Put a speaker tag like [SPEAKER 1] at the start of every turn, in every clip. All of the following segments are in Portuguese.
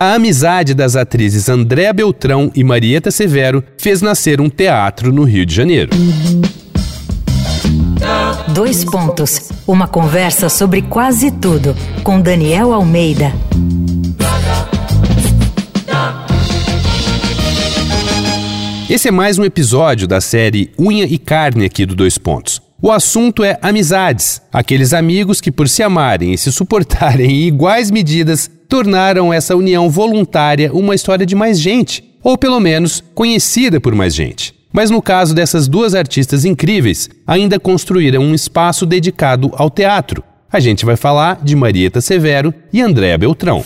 [SPEAKER 1] A amizade das atrizes Andréa Beltrão e Marieta Severo fez nascer um teatro no Rio de Janeiro.
[SPEAKER 2] Dois pontos. Uma conversa sobre quase tudo com Daniel Almeida.
[SPEAKER 1] Esse é mais um episódio da série Unha e Carne aqui do Dois Pontos. O assunto é amizades, aqueles amigos que, por se amarem e se suportarem em iguais medidas, tornaram essa união voluntária uma história de mais gente, ou pelo menos conhecida por mais gente. Mas no caso dessas duas artistas incríveis, ainda construíram um espaço dedicado ao teatro. A gente vai falar de Marieta Severo e Andréa Beltrão.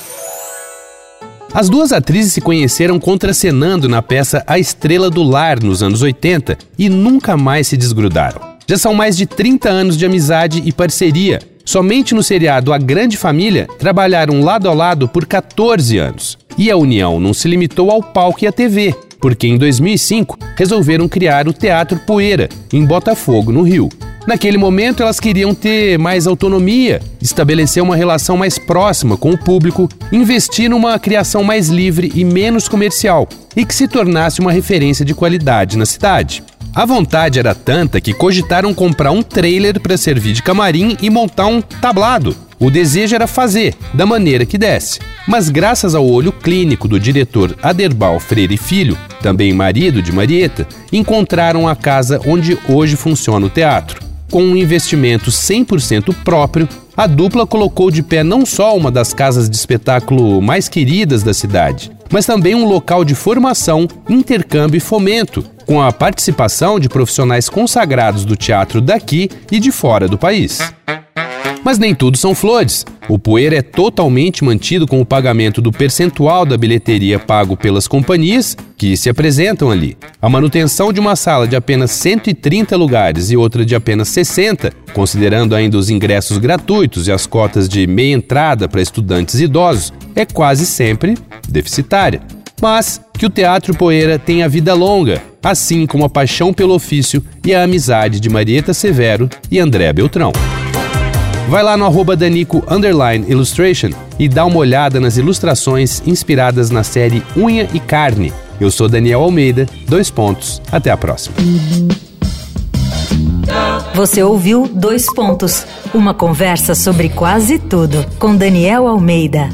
[SPEAKER 1] As duas atrizes se conheceram contracenando na peça A Estrela do Lar nos anos 80 e nunca mais se desgrudaram. Já são mais de 30 anos de amizade e parceria. Somente no seriado A Grande Família trabalharam lado a lado por 14 anos. E a união não se limitou ao palco e à TV, porque em 2005 resolveram criar o Teatro Poeira, em Botafogo, no Rio. Naquele momento, elas queriam ter mais autonomia, estabelecer uma relação mais próxima com o público, investir numa criação mais livre e menos comercial e que se tornasse uma referência de qualidade na cidade. A vontade era tanta que cogitaram comprar um trailer para servir de camarim e montar um tablado. O desejo era fazer, da maneira que desse. Mas graças ao olho clínico do diretor Aderbal Freire Filho, também marido de Marieta, encontraram a casa onde hoje funciona o teatro. Com um investimento 100% próprio, a dupla colocou de pé não só uma das casas de espetáculo mais queridas da cidade, mas também um local de formação, intercâmbio e fomento, com a participação de profissionais consagrados do teatro daqui e de fora do país. Mas nem tudo são flores. O Poeira é totalmente mantido com o pagamento do percentual da bilheteria pago pelas companhias que se apresentam ali. A manutenção de uma sala de apenas 130 lugares e outra de apenas 60, considerando ainda os ingressos gratuitos e as cotas de meia entrada para estudantes idosos, é quase sempre deficitária. Mas que o Teatro Poeira tenha vida longa, assim como a paixão pelo ofício e a amizade de Marieta Severo e André Beltrão. Vai lá no arroba Danico Illustration e dá uma olhada nas ilustrações inspiradas na série Unha e Carne. Eu sou Daniel Almeida, dois pontos. Até a próxima.
[SPEAKER 2] Você ouviu Dois Pontos, uma conversa sobre quase tudo com Daniel Almeida.